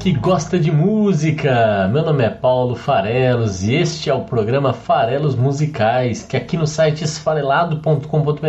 Que gosta de música! Meu nome é Paulo Farelos e este é o programa Farelos Musicais, que aqui no site esfarelado.com.br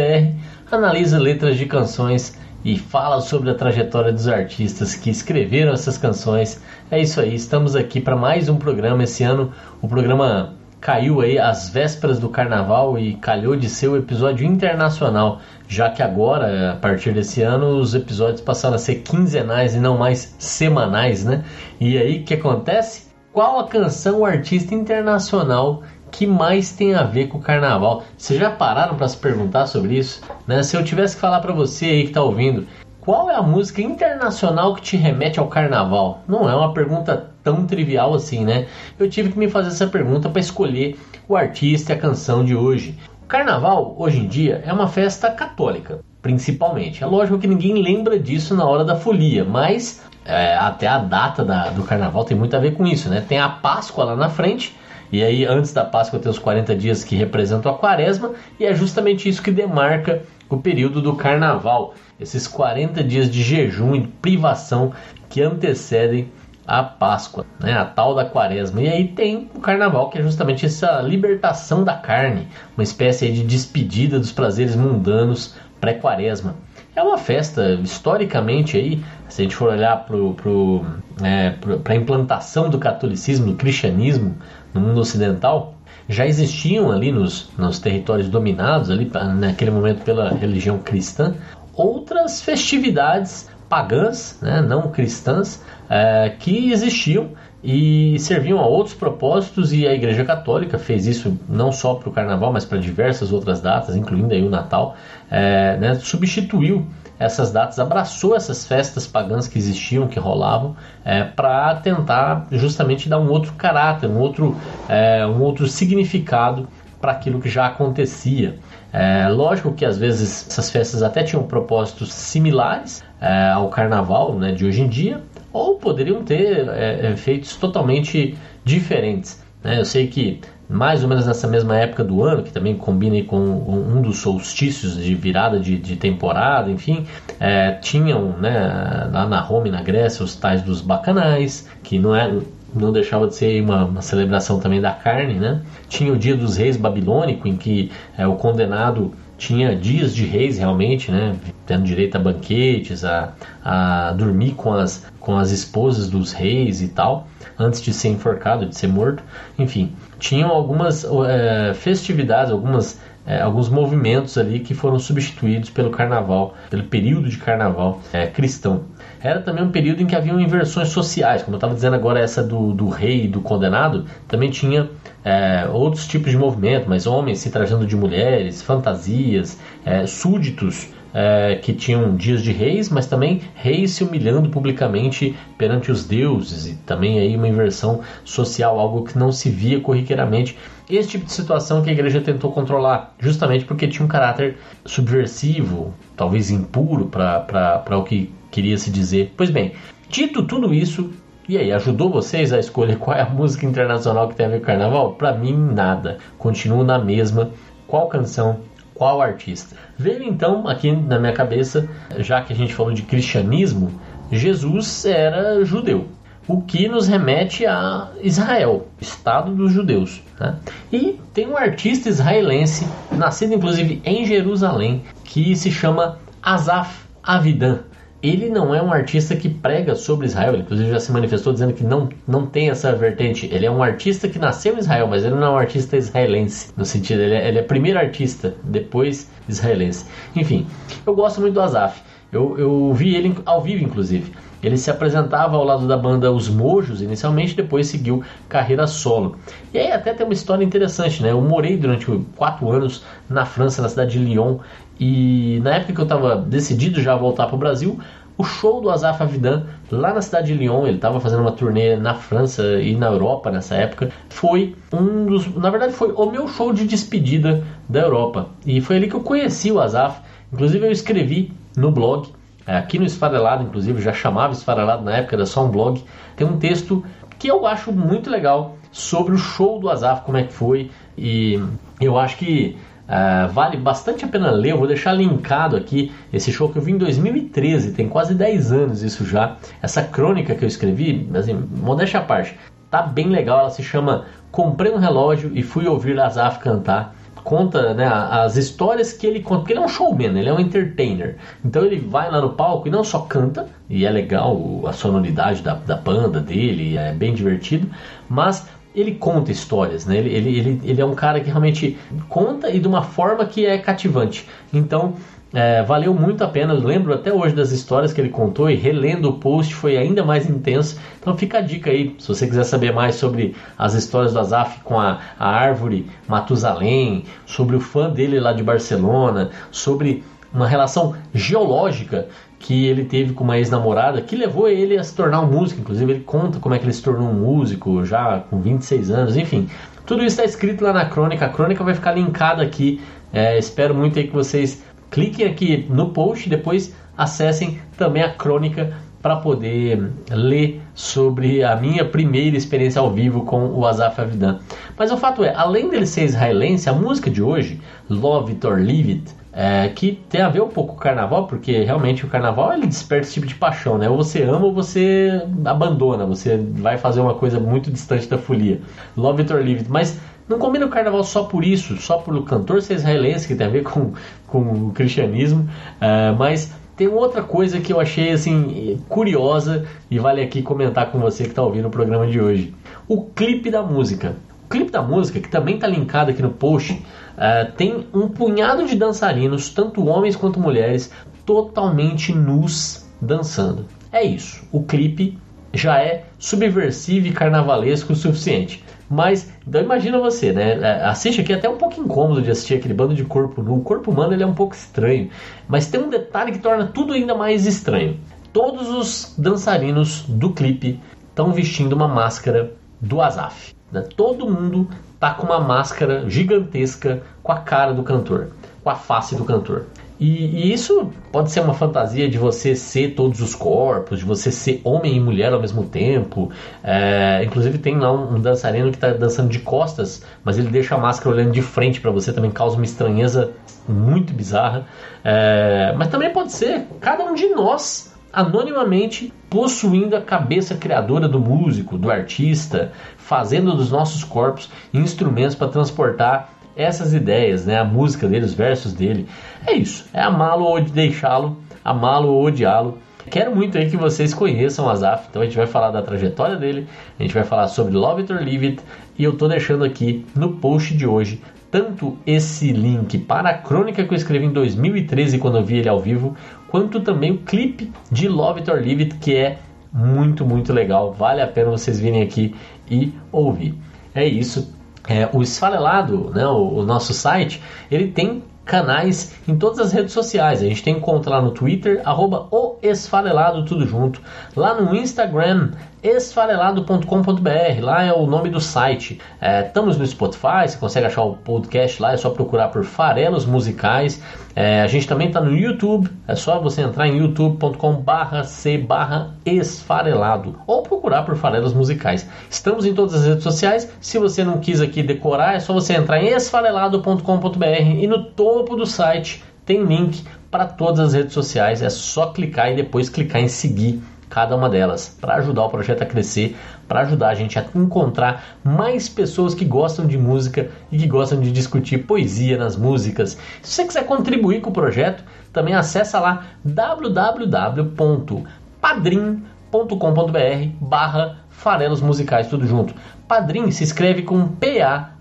analisa letras de canções e fala sobre a trajetória dos artistas que escreveram essas canções. É isso aí, estamos aqui para mais um programa. Esse ano o programa caiu aí às vésperas do carnaval e calhou de ser o episódio internacional, já que agora, a partir desse ano, os episódios passaram a ser quinzenais e não mais semanais, né? E aí o que acontece? Qual a canção ou artista internacional que mais tem a ver com o carnaval? Vocês já pararam para se perguntar sobre isso? Né? Se eu tivesse que falar para você aí que está ouvindo, qual é a música internacional que te remete ao carnaval? Não é uma pergunta tão trivial assim, né? Eu tive que me fazer essa pergunta para escolher o artista e a canção de hoje. O carnaval, hoje em dia, é uma festa católica, principalmente. É lógico que ninguém lembra disso na hora da folia, mas é, até a data da- do carnaval tem muito a ver com isso, né? Tem a Páscoa lá na frente. E aí, antes da Páscoa, tem os 40 dias que representam a quaresma, e é justamente isso que demarca o período do carnaval. Esses 40 dias de jejum e privação que antecedem a Páscoa, né? a tal da quaresma. E aí tem o carnaval, que é justamente essa libertação da carne, uma espécie de despedida dos prazeres mundanos pré-quaresma. É uma festa, historicamente, aí, se a gente for olhar para a implantação do catolicismo, do cristianismo no mundo ocidental, já existiam ali nos, nos territórios dominados, ali naquele momento pela religião cristã, outras festividades pagãs, né, não cristãs, eh, que existiam e serviam a outros propósitos e a Igreja Católica fez isso não só para o Carnaval, mas para diversas outras datas, incluindo aí o Natal, eh, né, substituiu essas datas, abraçou essas festas pagãs que existiam, que rolavam, para tentar justamente dar um outro caráter, um outro, eh, um outro significado para aquilo que já acontecia. É, lógico que às vezes essas festas até tinham propósitos similares é, ao carnaval né, de hoje em dia, ou poderiam ter é, efeitos totalmente diferentes. né? Eu sei que mais ou menos nessa mesma época do ano, que também combina com um dos solstícios de virada de, de temporada, enfim, é, tinham né, lá na Roma e na Grécia os tais dos bacanais, que não é não deixava de ser uma, uma, celebração também da carne, né? Tinha o dia dos reis babilônico, em que é, o condenado tinha dias de reis realmente, né? Tendo direito a banquetes, a, a dormir com as, com as esposas dos reis e tal, antes de ser enforcado, de ser morto. Enfim, tinham algumas é, festividades, algumas é, alguns movimentos ali que foram substituídos pelo carnaval, pelo período de carnaval é, cristão. Era também um período em que haviam inversões sociais, como eu estava dizendo agora, essa do, do rei e do condenado, também tinha é, outros tipos de movimento, mas homens se trajando de mulheres, fantasias, é, súditos é, que tinham dias de reis, mas também reis se humilhando publicamente perante os deuses, e também aí uma inversão social, algo que não se via corriqueiramente. Esse tipo de situação que a igreja tentou controlar, justamente porque tinha um caráter subversivo, talvez impuro para o que queria se dizer. Pois bem, dito tudo isso, e aí, ajudou vocês a escolher qual é a música internacional que tem a ver com carnaval? Para mim, nada. Continuo na mesma. Qual canção? Qual artista? Veio então aqui na minha cabeça, já que a gente falou de cristianismo, Jesus era judeu. O que nos remete a Israel, Estado dos Judeus. Né? E tem um artista israelense, nascido inclusive em Jerusalém, que se chama Asaf Avidan ele não é um artista que prega sobre Israel, ele inclusive já se manifestou dizendo que não, não tem essa vertente. Ele é um artista que nasceu em Israel, mas ele não é um artista israelense, no sentido, ele é, ele é primeiro artista, depois israelense. Enfim, eu gosto muito do Azaf. Eu, eu vi ele ao vivo, inclusive. Ele se apresentava ao lado da banda Os Mojos inicialmente, depois seguiu carreira solo. E aí até tem uma história interessante, né? Eu morei durante quatro anos na França, na cidade de Lyon, e na época que eu estava decidido já voltar para o Brasil, o show do Azaf Avidan lá na cidade de Lyon. Ele estava fazendo uma turnê na França e na Europa nessa época. Foi um dos, na verdade, foi o meu show de despedida da Europa e foi ali que eu conheci o Azaf. Inclusive eu escrevi no blog aqui no Esfarelado, inclusive já chamava Esfarelado na época, era só um blog. Tem um texto que eu acho muito legal sobre o show do Azaf, como é que foi e eu acho que Uh, vale bastante a pena ler, eu vou deixar linkado aqui esse show que eu vi em 2013, tem quase 10 anos isso já. Essa crônica que eu escrevi, assim, modéstia à parte, tá bem legal, ela se chama Comprei um relógio e fui ouvir Azaf cantar. Conta né, as histórias que ele conta, porque ele é um showman, ele é um entertainer. Então ele vai lá no palco e não só canta, e é legal a sonoridade da, da banda dele, é bem divertido, mas ele conta histórias, né? Ele, ele, ele, ele é um cara que realmente conta e de uma forma que é cativante. Então, é, valeu muito a pena. Lembro até hoje das histórias que ele contou e relendo o post foi ainda mais intenso. Então fica a dica aí, se você quiser saber mais sobre as histórias do Azaf com a, a árvore Matusalém, sobre o fã dele lá de Barcelona, sobre uma relação geológica que ele teve com uma ex-namorada que levou ele a se tornar um músico. Inclusive, ele conta como é que ele se tornou um músico já com 26 anos, enfim. Tudo isso está escrito lá na crônica. A crônica vai ficar linkada aqui. É, espero muito aí que vocês cliquem aqui no post e depois acessem também a crônica para poder ler sobre a minha primeira experiência ao vivo com o Azaf Avidan. Mas o fato é, além dele ser israelense, a música de hoje, Love It or Leave It, é, que tem a ver um pouco com o carnaval, porque realmente o carnaval ele desperta esse tipo de paixão, né? Ou você ama ou você abandona, você vai fazer uma coisa muito distante da folia. Love It or Leave It, mas não combina o carnaval só por isso, só pelo cantor ser israelense, que tem a ver com, com o cristianismo, é, mas tem outra coisa que eu achei assim curiosa e vale aqui comentar com você que está ouvindo o programa de hoje. O clipe da música. O clipe da música, que também está linkado aqui no post, Uh, tem um punhado de dançarinos, tanto homens quanto mulheres, totalmente nus dançando. É isso. O clipe já é subversivo e carnavalesco o suficiente. Mas, então imagina você, né? É, assiste aqui, é até um pouco incômodo de assistir aquele bando de corpo nu. O corpo humano ele é um pouco estranho. Mas tem um detalhe que torna tudo ainda mais estranho. Todos os dançarinos do clipe estão vestindo uma máscara do Azaf. Né? Todo mundo tá com uma máscara gigantesca com a cara do cantor, com a face do cantor. E, e, isso pode ser uma fantasia de você ser todos os corpos, de você ser homem e mulher ao mesmo tempo. É, inclusive tem lá um, um dançarino que está dançando de costas, mas ele deixa a máscara olhando de frente para você, também causa uma estranheza muito bizarra. É, mas também pode ser cada um de nós anonimamente possuindo a cabeça criadora do músico, do artista, fazendo dos nossos corpos instrumentos para transportar essas ideias, né? A música dele, os versos dele. É isso. É amá-lo ou deixá-lo, amá-lo ou odiá-lo. Quero muito aí que vocês conheçam o Azaf. Então a gente vai falar da trajetória dele, a gente vai falar sobre Love It or Leave It e eu tô deixando aqui no post de hoje tanto esse link para a crônica que eu escrevi em 2013 quando eu vi ele ao vivo, quanto também o clipe de Love It or Leave It que é muito, muito legal. Vale a pena vocês virem aqui e ouvir. É isso. É, o Esfarelado, né, o, o nosso site, ele tem canais em todas as redes sociais. A gente tem conta lá no Twitter, arroba o Esfarelado, tudo junto. Lá no Instagram, esfarelado.com.br, lá é o nome do site. É, estamos no Spotify, você consegue achar o podcast lá, é só procurar por Farelos Musicais. É, a gente também está no YouTube, é só você entrar em youtube.com barra c barra esfarelado ou procurar por Farelos Musicais. Estamos em todas as redes sociais, se você não quis aqui decorar, é só você entrar em esfarelado.com.br e no topo do site tem link para todas as redes sociais, é só clicar e depois clicar em seguir cada uma delas, para ajudar o projeto a crescer, para ajudar a gente a encontrar mais pessoas que gostam de música e que gostam de discutir poesia nas músicas. Se você quiser contribuir com o projeto, também acessa lá www.padrim.com.br barra farelos musicais, tudo junto. Padrim se escreve com P-A-D-R-I-M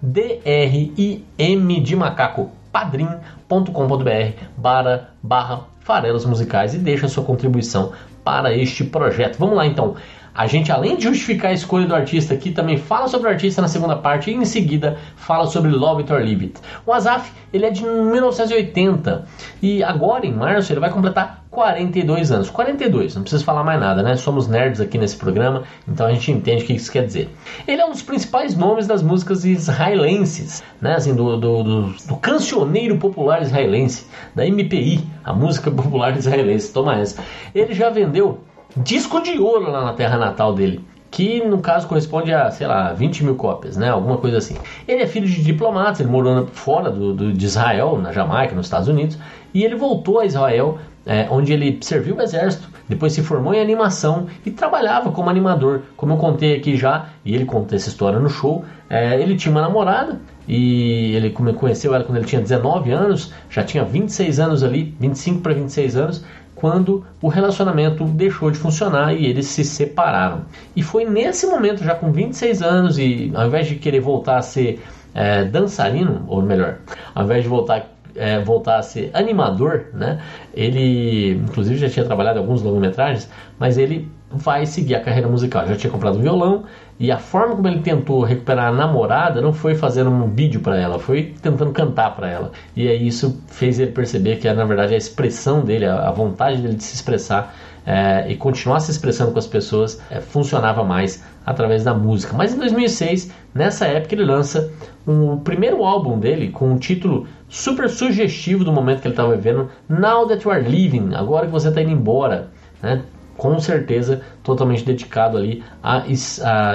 de macaco, padrim.com.br barra, barra farelos musicais e deixa sua contribuição para este projeto. Vamos lá então. A gente, além de justificar a escolha do artista aqui, também fala sobre o artista na segunda parte e em seguida fala sobre Love It or Leave It. O Azaf, ele é de 1980 e agora em março ele vai completar 42 anos. 42, não preciso falar mais nada, né? Somos nerds aqui nesse programa, então a gente entende o que isso quer dizer. Ele é um dos principais nomes das músicas israelenses, né? Assim, do, do, do, do cancioneiro popular israelense, da MPI, a música popular israelense. Toma essa. Ele já vendeu disco de ouro lá na terra natal dele que no caso corresponde a, sei lá, 20 mil cópias, né? Alguma coisa assim. Ele é filho de diplomatas, ele morou fora do, do, de Israel, na Jamaica, nos Estados Unidos, e ele voltou a Israel é, onde ele serviu o exército, depois se formou em animação e trabalhava como animador. Como eu contei aqui já, e ele conta essa história no show, é, ele tinha uma namorada e ele conheceu ela quando ele tinha 19 anos, já tinha 26 anos ali, 25 para 26 anos, quando o relacionamento deixou de funcionar e eles se separaram. E foi nesse momento, já com 26 anos, e ao invés de querer voltar a ser é, dançarino, ou melhor, ao invés de voltar é, voltar a ser animador, né? Ele, inclusive, já tinha trabalhado em alguns longometragens, mas ele vai seguir a carreira musical. Já tinha comprado um violão e a forma como ele tentou recuperar a namorada não foi fazendo um vídeo para ela, foi tentando cantar para ela. E aí isso fez ele perceber que na verdade a expressão dele, a vontade dele de se expressar é, e continuar se expressando com as pessoas é, funcionava mais através da música. Mas em 2006, nessa época, ele lança o um, primeiro álbum dele com um título super sugestivo do momento que ele estava vivendo, Now That You Are Leaving, agora que você está indo embora, né? Com certeza totalmente dedicado ali à,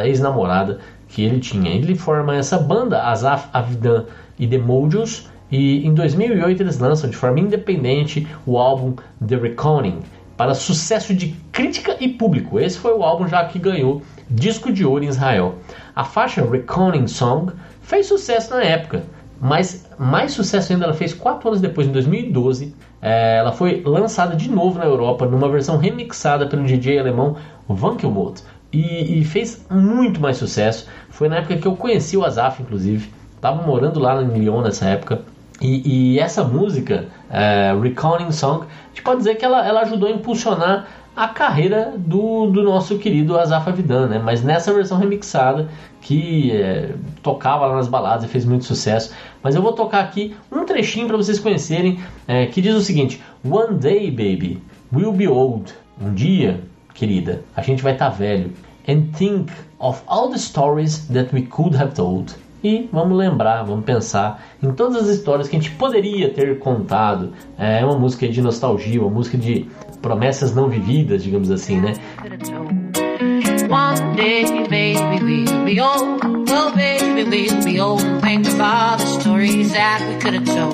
ex-namorada que ele tinha. Ele forma essa banda, Azaf Avidan e The Mojos, e em 2008 eles lançam de forma independente o álbum The Reckoning, para sucesso de crítica e público. Esse foi o álbum já que ganhou disco de ouro em Israel. A faixa Reckoning Song fez sucesso na época, mas mais sucesso ainda ela fez quatro anos depois, em 2012. É, ela foi lançada de novo na Europa numa versão remixada pelo DJ alemão Vankelmot e, e fez muito mais sucesso. Foi na época que eu conheci o Azaf, inclusive. Estava morando lá em Lyon nessa época. E, e essa música, é, Song, a gente pode dizer que ela, ela ajudou a impulsionar a carreira do, do nosso querido Azaf Avidan, né? Mas nessa versão remixada que é, tocava lá nas baladas e fez muito sucesso. Mas eu vou tocar aqui um trechinho para vocês conhecerem é, que diz o seguinte: One day, baby, we'll be old. Um dia, querida, a gente vai estar tá velho. And think of all the stories that we could have told. E vamos lembrar, vamos pensar em todas as histórias que a gente poderia ter contado. É uma música de nostalgia, uma música de promessas não vividas, digamos assim, né? One day, baby, we'll be old. Baby, we'll be old. Think about the stories that we could have told.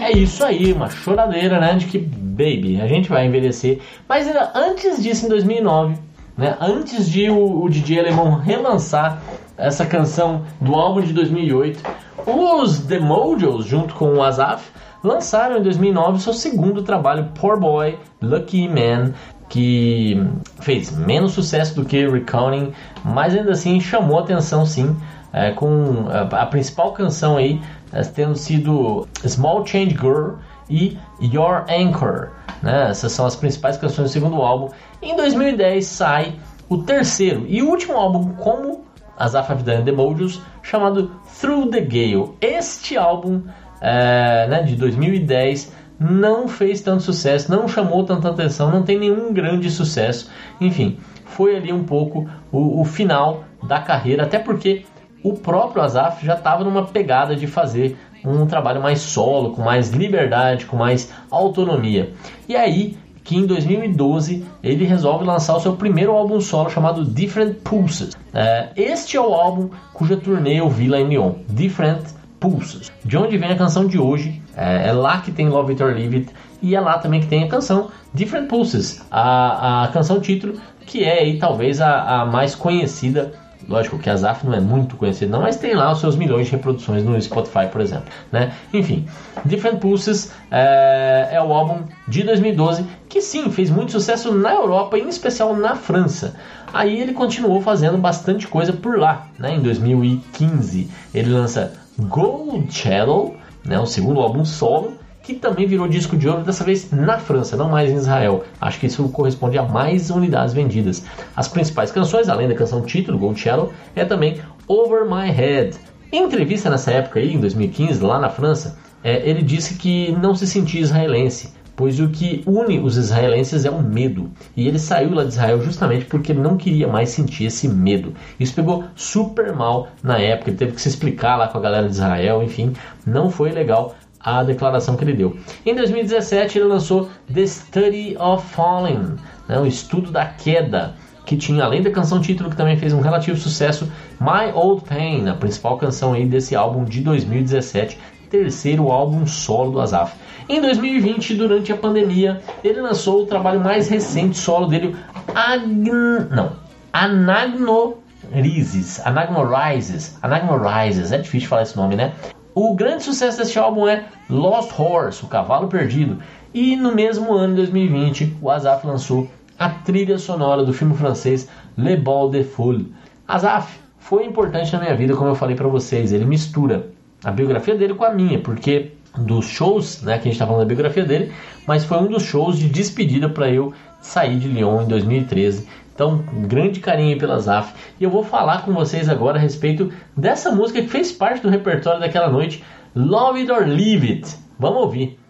É isso aí, uma choradeira, né? De que, baby, a gente vai envelhecer. Mas ainda antes disso, em 2009, né? Antes de o, o DJ alemão relançar essa canção do álbum de 2008, os The Mojos, junto com o Azaf, lançaram em 2009 seu segundo trabalho, Poor Boy, Lucky Man, que fez menos sucesso do que Recounting, mas ainda assim chamou atenção sim, é, com a, a, principal canção aí é, tendo sido Small Change Girl e Your Anchor. Né? Essas são as principais canções do segundo álbum. Em 2010 sai o terceiro e último álbum como Azaf Avidan The Mojos, chamado Through the Gale. Este álbum é, né, de 2010 não fez tanto sucesso, não chamou tanta atenção, não tem nenhum grande sucesso. Enfim, foi ali um pouco o, o final da carreira, até porque o próprio Azaf já estava numa pegada de fazer um trabalho mais solo, com mais liberdade, com mais autonomia. E aí que em 2012 ele resolve lançar o seu primeiro álbum solo chamado Different Pulses. É, este é o álbum cuja turnê eu vi lá em Lyon, Different Pulses. De onde vem a canção de hoje, é, é lá que tem Love It or Leave It, e é lá também que tem a canção Different Pulses, a, a canção título, que é aí, talvez a, a mais conhecida Lógico que a Zaf não é muito conhecida, não, mas tem lá os seus milhões de reproduções no Spotify, por exemplo. Né? Enfim, Different Pulses é, é, o álbum de 2012 que sim fez muito sucesso na Europa, em especial na França. Aí ele continuou fazendo bastante coisa por lá. Né? Em 2015 ele lança Gold Shadow, né, o segundo álbum solo, que também virou disco de ouro, dessa vez na França, não mais em Israel. Acho que isso corresponde a mais unidades vendidas. As principais canções, além da canção título, Gold Shadow, é também Over My Head. Em entrevista nessa época aí, em 2015, lá na França, é, ele disse que não se sentia israelense, pois o que une os israelenses é o medo. E ele saiu lá de Israel justamente porque ele não queria mais sentir esse medo. Isso pegou super mal na época, ele teve que se explicar lá com a galera de Israel, enfim, não foi legal a declaração que ele deu. Em 2017 ele lançou The Study of Falling, né, o estudo da queda, que tinha além da canção título que também fez um relativo sucesso, My Old Pain, a principal canção aí desse álbum de 2017, terceiro álbum solo do Azaf. Em 2020, durante a pandemia, ele lançou o trabalho mais recente solo dele, Agn... não, Anagnorizes, Anagnorizes, Anagnorizes, é difícil falar esse nome, né? O grande sucesso deste álbum é Lost Horse, o Cavalo Perdido, e no mesmo ano, 2020, o Azaf lançou a trilha sonora do filme francês Le Bal de Foule. Azaf foi importante na minha vida, como eu falei para vocês, ele mistura a biografia dele com a minha, porque dos shows, né, que a gente está falando da biografia dele, mas foi um dos shows de despedida para eu sair de Lyon em 2013. Então, um grande carinho pela Zaf. E eu vou falar com vocês agora a respeito dessa música que fez parte do repertório daquela noite, Love It or Leave It. Vamos ouvir.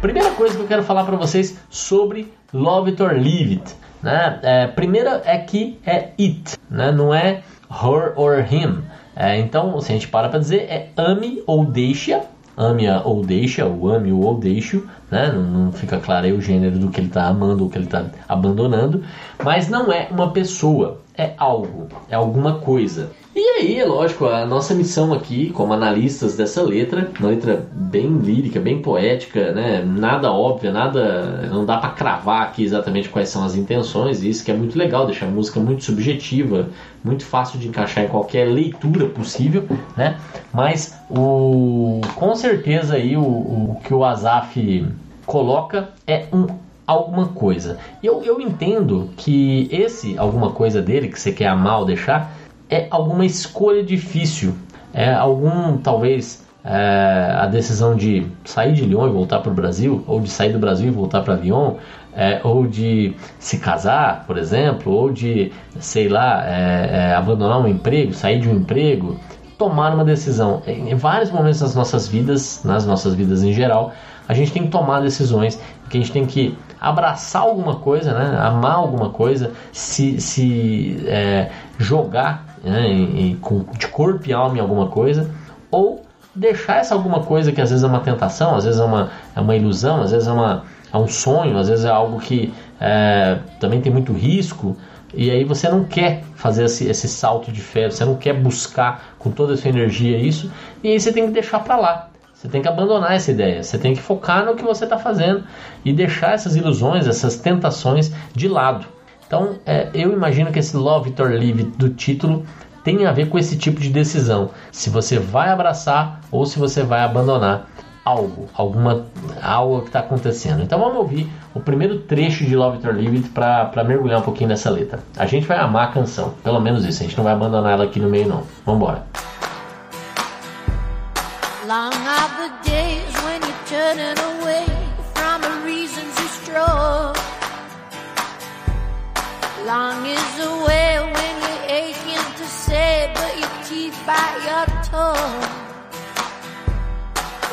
Primeira coisa que eu quero falar para vocês sobre Love It or Leave It. Né? É, primeira é que é it, né? não é her or him. É, então, se a gente para para dizer, é ame ou deixa, ame ou deixa, ou ame ou deixo, né? não, não fica claro aí o gênero do que ele está amando ou que ele está abandonando, mas não é uma pessoa, é algo, é alguma coisa. E aí, é lógico, a nossa missão aqui, como analistas dessa letra, uma letra bem lírica, bem poética, né? Nada óbvia, nada. Não dá para cravar aqui exatamente quais são as intenções, e isso que é muito legal, deixar a música muito subjetiva, muito fácil de encaixar em qualquer leitura possível, né? Mas o com certeza aí o, o que o Azaf coloca é um alguma coisa. E eu, eu entendo que esse alguma coisa dele, que você quer amar ou deixar, é alguma escolha difícil. É algum, talvez, é, a decisão de sair de Lyon e voltar para o Brasil, ou de sair do Brasil e voltar para Lyon, é, ou de se casar, por exemplo, ou de, sei lá, é, é, abandonar um emprego, sair de um emprego, tomar uma decisão. Em, em vários momentos das nossas vidas, nas nossas vidas em geral, a gente tem que tomar decisões, que a gente tem que abraçar alguma coisa, né? amar alguma coisa, se, se é, jogar né? e, e, com, de corpo e alma em alguma coisa, ou deixar essa alguma coisa que às vezes é uma tentação, às vezes é uma, é uma ilusão, às vezes é, uma, é um sonho, às vezes é algo que é, também tem muito risco, e aí você não quer fazer esse, esse salto de fé, você não quer buscar com toda a sua energia isso, e aí você tem que deixar para lá. Você tem que abandonar essa ideia, você tem que focar no que você está fazendo e deixar essas ilusões, essas tentações de lado. Então, é, eu imagino que esse Love It or Leave do título tem a ver com esse tipo de decisão. Se você vai abraçar ou se você vai abandonar algo, alguma algo que está acontecendo. Então vamos ouvir o primeiro trecho de Love It or Leave para mergulhar um pouquinho nessa letra. A gente vai amar a canção, pelo menos isso. A gente não vai abandonar ela aqui no meio não. Vamos embora. Long Long is the way when you're aching to say, but your teeth bite your tongue.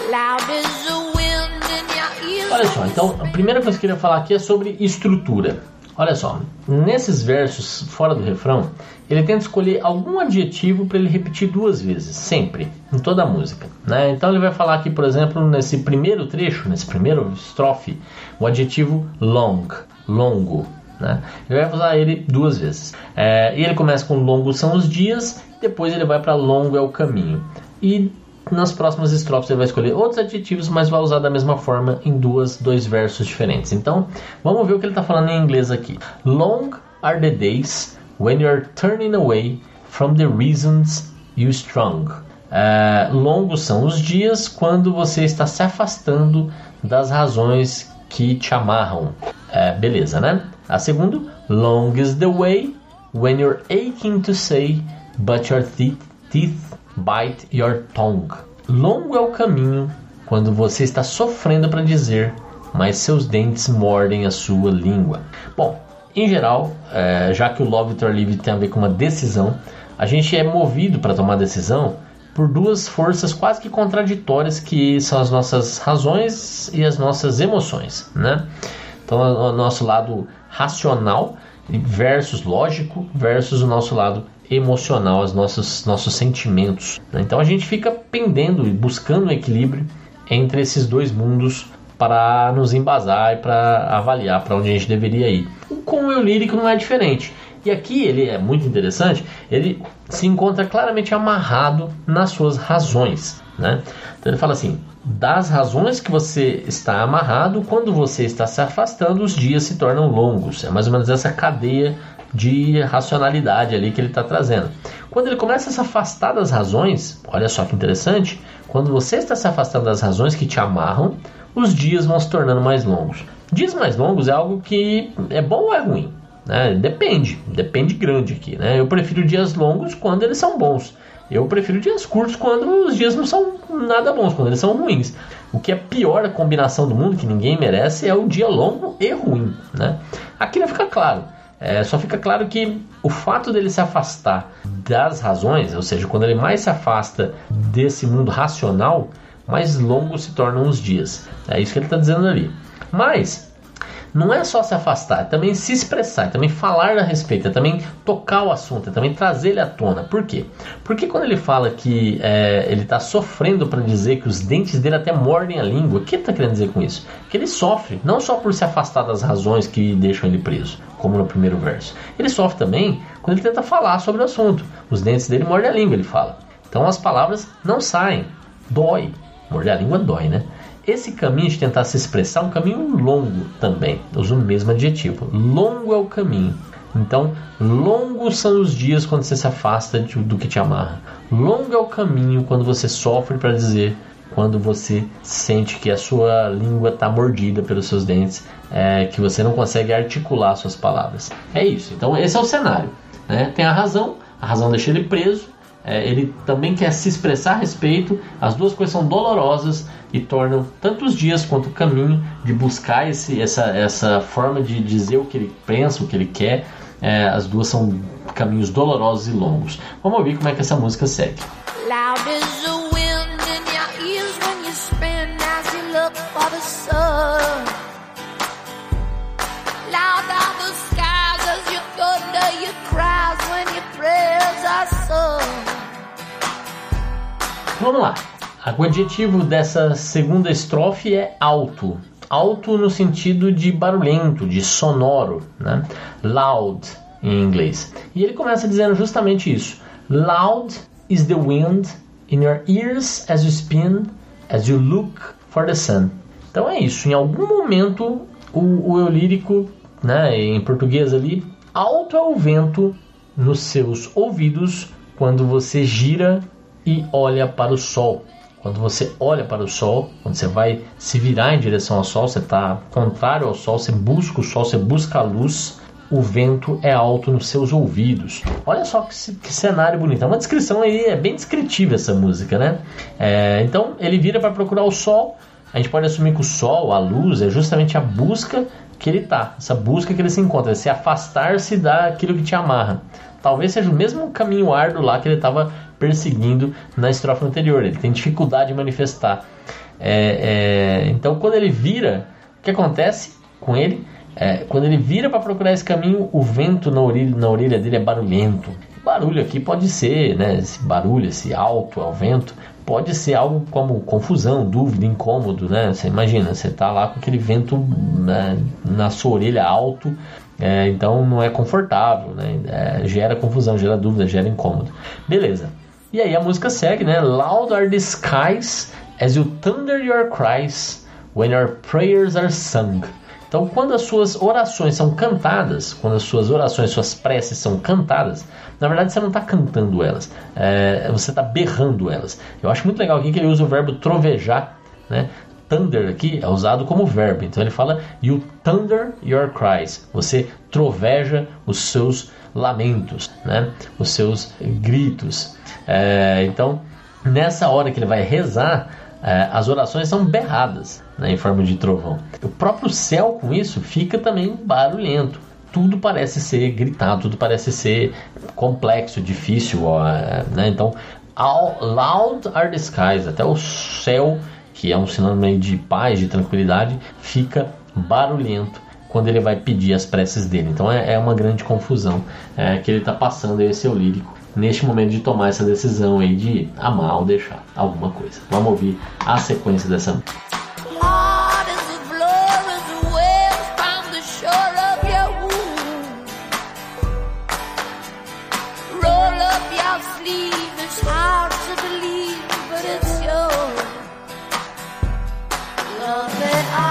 Loud is the wind in your ears. Olha só, então a primeira coisa que eu queria falar aqui é sobre estrutura. Olha só, nesses versos fora do refrão, ele tenta escolher algum adjetivo para ele repetir duas vezes, sempre, em toda a música. Né? Então ele vai falar aqui, por exemplo, nesse primeiro trecho, nesse primeiro estrofe, o adjetivo long, longo. Né? Ele vai usar ele duas vezes. É, e ele começa com longo são os dias, depois ele vai para longo é o caminho. E nas próximas estrofes ele vai escolher outros adjetivos, mas vai usar da mesma forma em duas, dois versos diferentes. Então, vamos ver o que ele está falando em inglês aqui. Long are the days when you are turning away from the reasons you strong. Uh, longos são os dias quando você está se afastando das razões que te amarram. Uh, beleza, né? A segunda, long is the way when you're aching to say, but your teeth, teeth bite your tongue. Longo é o caminho quando você está sofrendo para dizer, mas seus dentes mordem a sua língua. Bom, em geral, é, já que o Love It or Leave It tem a ver com uma decisão, a gente é movido para tomar decisão por duas forças quase que contraditórias que são as nossas razões e as nossas emoções, né? Então, o nosso lado racional versus lógico versus o nosso lado emocional, os nossos, nossos sentimentos. Né? Então a gente fica pendendo e buscando um equilíbrio entre esses dois mundos para nos embasar e para avaliar para onde a gente deveria ir. Com o eu lírico não é diferente. E aqui ele é muito interessante, ele se encontra claramente amarrado nas suas razões. Né? Então ele fala assim: das razões que você está amarrado, quando você está se afastando, os dias se tornam longos. É mais ou menos essa cadeia de racionalidade ali que ele está trazendo. Quando ele começa a se afastar das razões, olha só que interessante, quando você está se afastando das razões que te amarram, os dias vão se tornando mais longos. Dias mais longos é algo que é bom ou é ruim? Né? Depende, depende grande aqui. Né? Eu prefiro dias longos quando eles são bons. Eu prefiro dias curtos quando os dias não são nada bons, quando eles são ruins. O que é pior combinação do mundo, que ninguém merece, é o dia longo e ruim. Né? Aqui não fica claro. É, só fica claro que o fato dele se afastar das razões, ou seja, quando ele mais se afasta desse mundo racional, mais longos se tornam os dias. É isso que ele está dizendo ali. Mas não é só se afastar, é também se expressar, é também falar a respeito, é também tocar o assunto, é também trazer ele à tona. Por quê? Porque quando ele fala que é, ele está sofrendo para dizer que os dentes dele até mordem a língua, o que ele está querendo dizer com isso? Que ele sofre, não só por se afastar das razões que deixam ele preso, como no primeiro verso. Ele sofre também quando ele tenta falar sobre o assunto. Os dentes dele mordem a língua, ele fala. Então as palavras não saem, dói. Morder a língua dói, né? Esse caminho de tentar se expressar é um caminho longo também. Uso o mesmo adjetivo. Longo é o caminho. Então, longos são os dias quando você se afasta de, do que te amarra. Longo é o caminho quando você sofre para dizer, quando você sente que a sua língua está mordida pelos seus dentes, é, que você não consegue articular suas palavras. É isso. Então, esse é o cenário. Né? Tem a razão, a razão deixa ele preso, é, ele também quer se expressar a respeito. As duas coisas são dolorosas e tornam tanto os dias quanto o caminho de buscar esse, essa, essa forma de dizer o que ele pensa, o que ele quer. É, as duas são caminhos dolorosos e longos. Vamos ouvir como é que essa música segue. Loud is the wind in your ears when you spin as you look for the sun. Vamos lá. O adjetivo dessa segunda estrofe é alto. Alto no sentido de barulhento, de sonoro, né? Loud em inglês. E ele começa dizendo justamente isso. Loud is the wind in your ears as you spin, as you look for the sun. Então é isso. Em algum momento o, o eu lírico, né, em português ali, alto é o vento nos seus ouvidos quando você gira e olha para o sol. Quando você olha para o sol, quando você vai se virar em direção ao sol, você está contrário ao sol, você busca o sol, você busca a luz, o vento é alto nos seus ouvidos. Olha só que, que cenário bonito. É uma descrição aí, é bem descritiva essa música, né? É, então ele vira para procurar o sol. A gente pode assumir que o sol, a luz, é justamente a busca que ele tá, essa busca que ele se encontra, se afastar-se daquilo que te amarra. Talvez seja o mesmo caminho árduo lá que ele estava perseguindo na estrofe anterior. Ele tem dificuldade de manifestar. É, é, então, quando ele vira, o que acontece com ele? É, quando ele vira para procurar esse caminho, o vento na orelha, na orelha dele é barulhento. Barulho aqui pode ser, né, esse barulho, esse alto ao vento, pode ser algo como confusão, dúvida, incômodo, né? Você imagina, você está lá com aquele vento né, na sua orelha alto, é, então não é confortável, né? É, gera confusão, gera dúvida, gera incômodo. Beleza. E aí a música segue, né? Loud are the skies as you thunder your cries when your prayers are sung. Então, quando as suas orações são cantadas, quando as suas orações, suas preces são cantadas, na verdade você não está cantando elas, é, você está berrando elas. Eu acho muito legal aqui que ele usa o verbo trovejar, né? Thunder aqui é usado como verbo, então ele fala You thunder your cries. Você troveja os seus lamentos, né? os seus gritos. É, então, nessa hora que ele vai rezar, é, as orações são berradas né, em forma de trovão. O próprio céu, com isso, fica também barulhento. tudo parece ser gritado, tudo parece ser complexo, difícil, ó, né? Então, loud are the skies, até o céu, que é um sinônimo de paz, de tranquilidade, fica barulhento quando ele vai pedir as preces dele. Então é, é uma grande confusão é, que ele está passando aí, seu lírico, neste momento de tomar essa decisão aí de amar ou deixar alguma coisa. Vamos ouvir a sequência dessa música.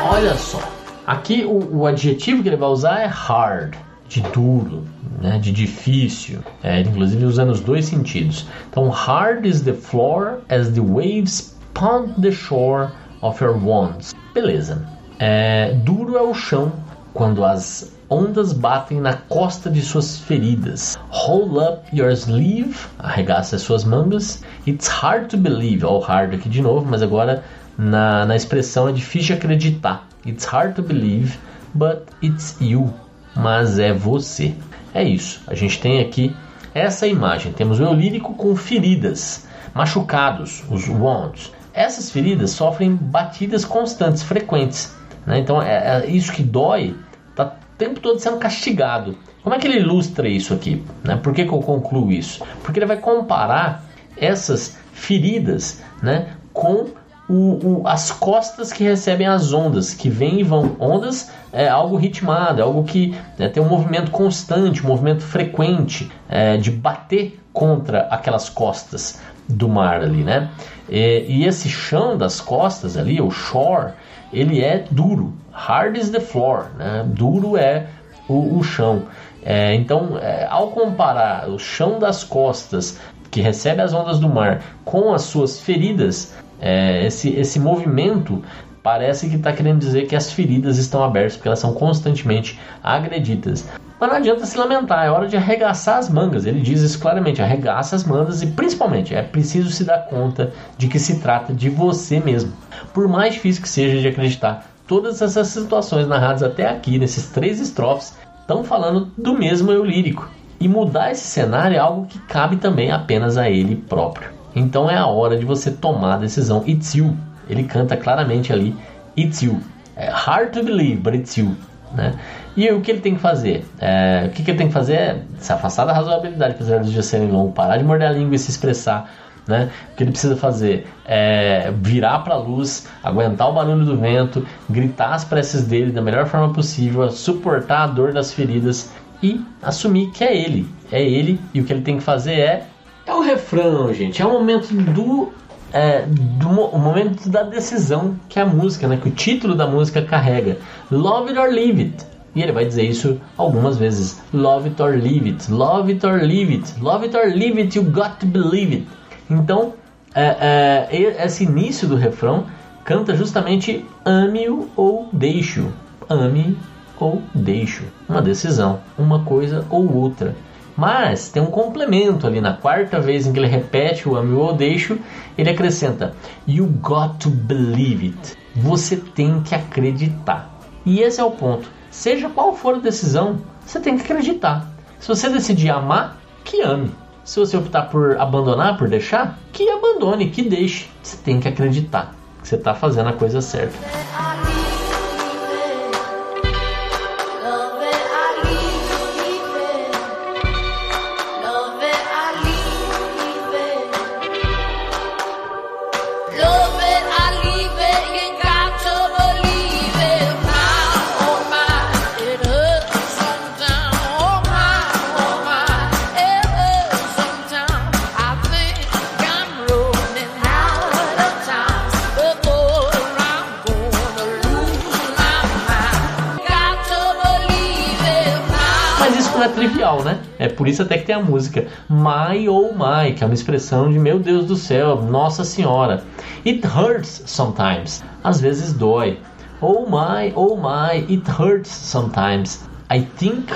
Olha só, aqui o, o adjetivo que ele vai usar é hard, de duro, né, de difícil. É, inclusive usando os dois sentidos. Então, hard is the floor as the waves pound the shore of your wands. Beleza. É, duro é o chão quando as ondas batem na costa de suas feridas. Hold up your sleeve, arregaça as suas mangas. It's hard to believe, ó, hard aqui de novo, mas agora na, na expressão é difícil acreditar. It's hard to believe, but it's you. Mas é você. É isso. A gente tem aqui essa imagem. Temos o eu lírico com feridas, machucados, os wounds. Essas feridas sofrem batidas constantes, frequentes. né? Então é, é isso que dói, tá o tempo todo sendo castigado. Como é que ele ilustra isso aqui? né? Por que, que eu concluo isso? Porque ele vai comparar essas feridas né, com o- o- as costas que recebem as ondas, que vêm e vão. Ondas é algo ritmado, é algo que né, tem um movimento constante, um movimento frequente é, de bater contra aquelas costas do mar ali, né? E, e esse chão das costas ali, o shore, ele é duro. Hard is the floor, né? Duro é o, o chão. É, então, é, ao comparar o chão das costas que recebe as ondas do mar com as suas feridas, é, esse, esse movimento parece que está querendo dizer que as feridas estão abertas porque elas são constantemente agredidas. Mas não adianta se lamentar, é hora de arregaçar as mangas. Ele diz isso claramente: arregaça as mangas e principalmente é preciso se dar conta de que se trata de você mesmo. Por mais difícil que seja de acreditar, todas essas situações narradas até aqui, nesses três estrofes, estão falando do mesmo eu lírico. E mudar esse cenário é algo que cabe também apenas a ele próprio. Então é a hora de você tomar a decisão. It's you. Ele canta claramente ali: It's you. É hard to believe, but it's you. Né? E o que ele tem que fazer? É, o que, que ele tem que fazer é se afastar da razoabilidade, apesar dos dias serem longos, parar de morder a língua e se expressar. Né? O que ele precisa fazer é virar para a luz, aguentar o barulho do vento, gritar as preces dele da melhor forma possível, suportar a dor das feridas e assumir que é ele. É ele e o que ele tem que fazer é. É o refrão, gente. É o momento do. É, do o momento da decisão que a música, né, que o título da música carrega. Love it or leave it. E ele vai dizer isso algumas vezes. Love it or leave it. Love it or leave it. Love it or leave it. You got to believe it. Então, é, é, esse início do refrão canta justamente ame-o ou deixe-o. Ame ou deixe-o. Uma decisão, uma coisa ou outra. Mas tem um complemento ali na quarta vez em que ele repete o ame ou deixe-o, ele acrescenta You got to believe it. Você tem que acreditar. E esse é o ponto. Seja qual for a decisão, você tem que acreditar. Se você decidir amar, que ame. Se você optar por abandonar, por deixar, que abandone, que deixe. Você tem que acreditar que você está fazendo a coisa certa. Por isso até que tem a música My oh my, que é uma expressão de meu Deus do céu, Nossa Senhora. It hurts sometimes. Às vezes dói. Oh my, oh my, it hurts sometimes. I think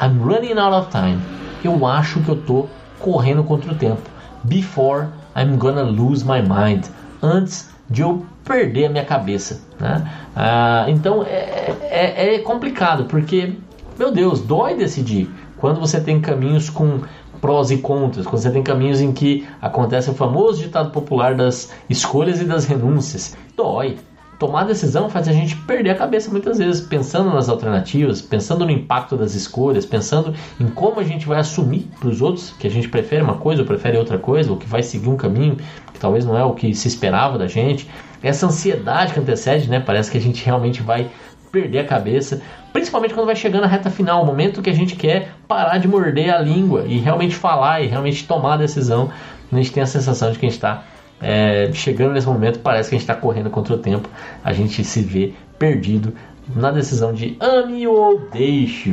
I'm running out of time. Eu acho que eu tô correndo contra o tempo. Before I'm gonna lose my mind. Antes de eu perder a minha cabeça. Né? Ah, então é, é, é complicado porque meu Deus, dói decidir. Quando você tem caminhos com prós e contras, quando você tem caminhos em que acontece o famoso ditado popular das escolhas e das renúncias, dói. Tomar decisão faz a gente perder a cabeça muitas vezes, pensando nas alternativas, pensando no impacto das escolhas, pensando em como a gente vai assumir para os outros que a gente prefere uma coisa ou prefere outra coisa, ou que vai seguir um caminho que talvez não é o que se esperava da gente. Essa ansiedade que antecede, né? Parece que a gente realmente vai perder a cabeça, principalmente quando vai chegando a reta final, o momento que a gente quer parar de morder a língua e realmente falar e realmente tomar a decisão. A gente tem a sensação de que a gente está é, chegando nesse momento, parece que a gente está correndo contra o tempo, a gente se vê perdido na decisão de ame ou deixe.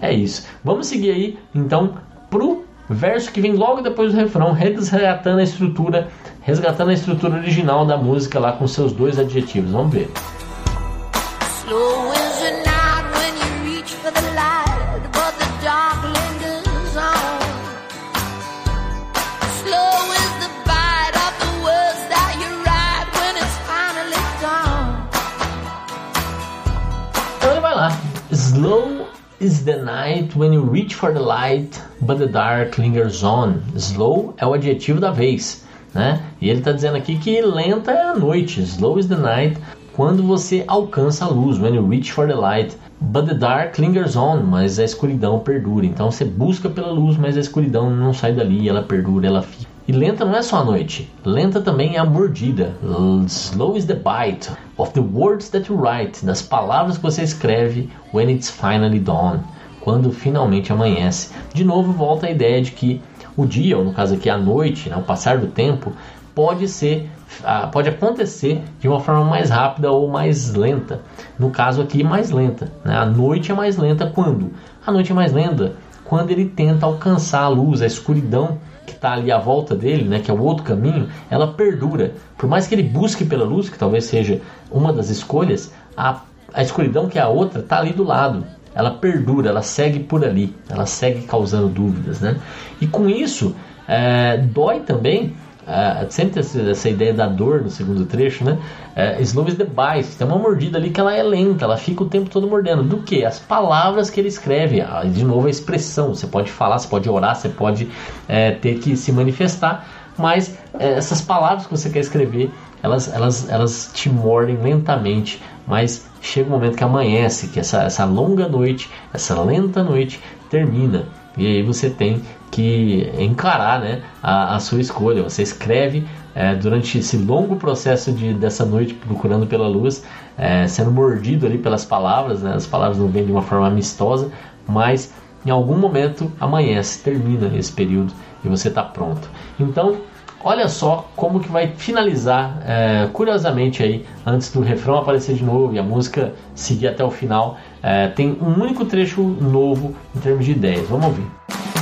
É isso. Vamos seguir aí então pro verso que vem logo depois do refrão, resgatando a estrutura, resgatando a estrutura original da música lá com seus dois adjetivos. Vamos ver. Slow is the night when you reach for the light, but the dark lingers on. Slow is the bite of the words that you write when it's finally gone. Então ele vai lá. Slow is the night when you reach for the light, but the dark lingers on. Slow é o adjetivo da vez, né? E ele está dizendo aqui que lenta é a noite. Slow is the night quando você alcança a luz, when you reach for the light. But the dark lingers on, mas a escuridão perdura. Então você busca pela luz, mas a escuridão não sai dali, ela perdura, ela fica. E lenta não é só a noite, lenta também é a mordida. Slow is the bite of the words that you write, das palavras que você escreve when it's finally dawn, quando finalmente amanhece. De novo volta a ideia de que o dia, ou no caso aqui a noite, né, o passar do tempo, pode ser, ah, pode acontecer de uma forma mais rápida ou mais lenta. No caso aqui, mais lenta. Né? A noite é mais lenta quando? A noite é mais lenta quando ele tenta alcançar a luz, a escuridão que está ali à volta dele, né, que é o outro caminho, ela perdura. Por mais que ele busque pela luz, que talvez seja uma das escolhas, a, a escuridão que é a outra está ali do lado. Ela perdura, ela segue por ali, ela segue causando dúvidas, né? E com isso, é, dói também Uh, sempre essa, essa, ideia da dor no segundo trecho, né? Uh, slow is the bite. Tem uma mordida ali que ela é lenta, ela fica o tempo todo mordendo. Do que? As palavras que ele escreve. Ah, de novo, a expressão. Você pode falar, você pode orar, você pode é, ter que se manifestar, mas é, essas palavras que você quer escrever, elas, elas, elas te mordem lentamente. Mas chega um momento que amanhece, que essa, essa longa noite, essa lenta noite termina. E aí você tem que encarar né, a, a sua escolha. Você escreve é, durante esse longo processo de, dessa noite procurando pela luz, é, sendo mordido ali pelas palavras, né, as palavras não vêm de uma forma amistosa, mas em algum momento amanhece, termina esse período e você está pronto. Então, olha só como que vai finalizar, é, curiosamente aí, antes do refrão aparecer de novo e a música seguir até o final, é, tem um único trecho novo em termos de ideias. Vamos ouvir.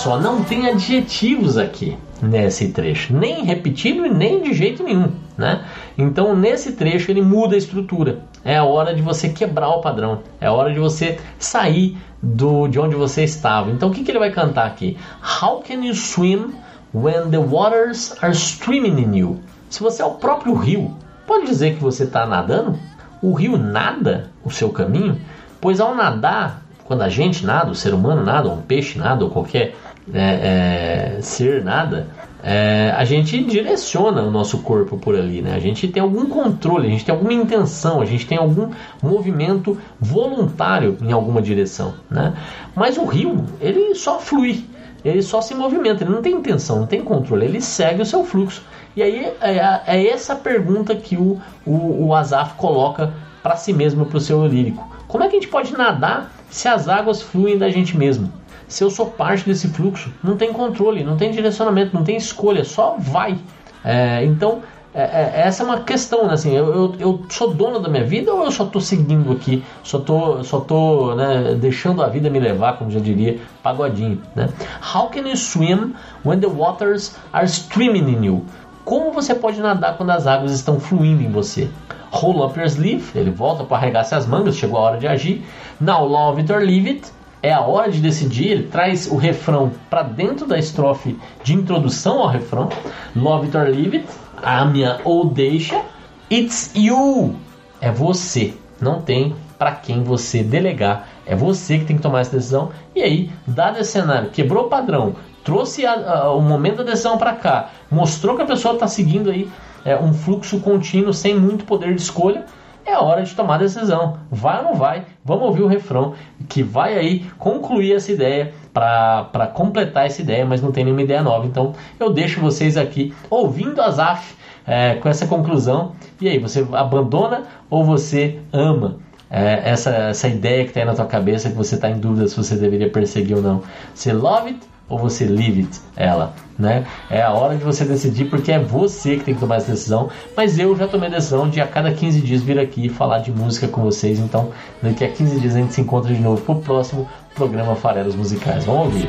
Só, não tem adjetivos aqui nesse trecho, nem repetido e nem de jeito nenhum, né? Então nesse trecho ele muda a estrutura. É a hora de você quebrar o padrão, é a hora de você sair do de onde você estava. Então o que, que ele vai cantar aqui? How can you swim when the waters are streaming in you? Se você é o próprio rio, pode dizer que você está nadando? O rio nada o seu caminho, pois ao nadar quando a gente nada, o ser humano nada, ou um peixe nada, ou qualquer é, é, ser nada, é, a gente direciona o nosso corpo por ali, né? A gente tem algum controle, a gente tem alguma intenção, a gente tem algum movimento voluntário em alguma direção, né? Mas o rio, ele só flui, ele só se movimenta, ele não tem intenção, não tem controle, ele segue o seu fluxo. E aí é, é essa pergunta que o, o, o Azaf coloca para si mesmo, para o seu lírico. Como é que a gente pode nadar se as águas fluem da gente mesmo? Se eu sou parte desse fluxo, não tem controle, não tem direcionamento, não tem escolha, só vai. É, então, é, é, essa é uma questão, né? assim, eu, eu, eu, sou dono da minha vida ou eu só estou seguindo aqui, só estou só tô, né, deixando a vida me levar, como já diria Pagodinho, né? How can you swim when the waters are streaming in you? como você pode nadar quando as águas estão fluindo em você. Roll up your sleeve, ele volta para arregaçar as mangas, chegou a hora de agir. Now love it or leave it, é a hora de decidir, ele traz o refrão para dentro da estrofe de introdução ao refrão. Love it or leave it, ame ou deixa. It's you, é você, não tem para quem você delegar, é você que tem que tomar essa decisão. E aí, dado esse cenário, quebrou o padrão, trouxe a, a, o momento da decisão para cá, mostrou que a pessoa está seguindo aí é, um fluxo contínuo sem muito poder de escolha, é hora de tomar decisão. Vai ou não vai? Vamos ouvir o refrão que vai aí concluir essa ideia para completar essa ideia, mas não tem nenhuma ideia nova. Então eu deixo vocês aqui ouvindo as AF é, com essa conclusão. E aí, você abandona ou você ama? É, essa, essa ideia que está na tua cabeça que você está em dúvida se você deveria perseguir ou não. Você love it ou você leave it ela, né? É a hora de você decidir porque é você que tem que tomar essa decisão. Mas eu já tomei a decisão de a cada 15 dias vir aqui falar de música com vocês. Então, daqui a 15 dias a gente se encontra de novo pro próximo programa Farelos Musicais. Vamos ouvir.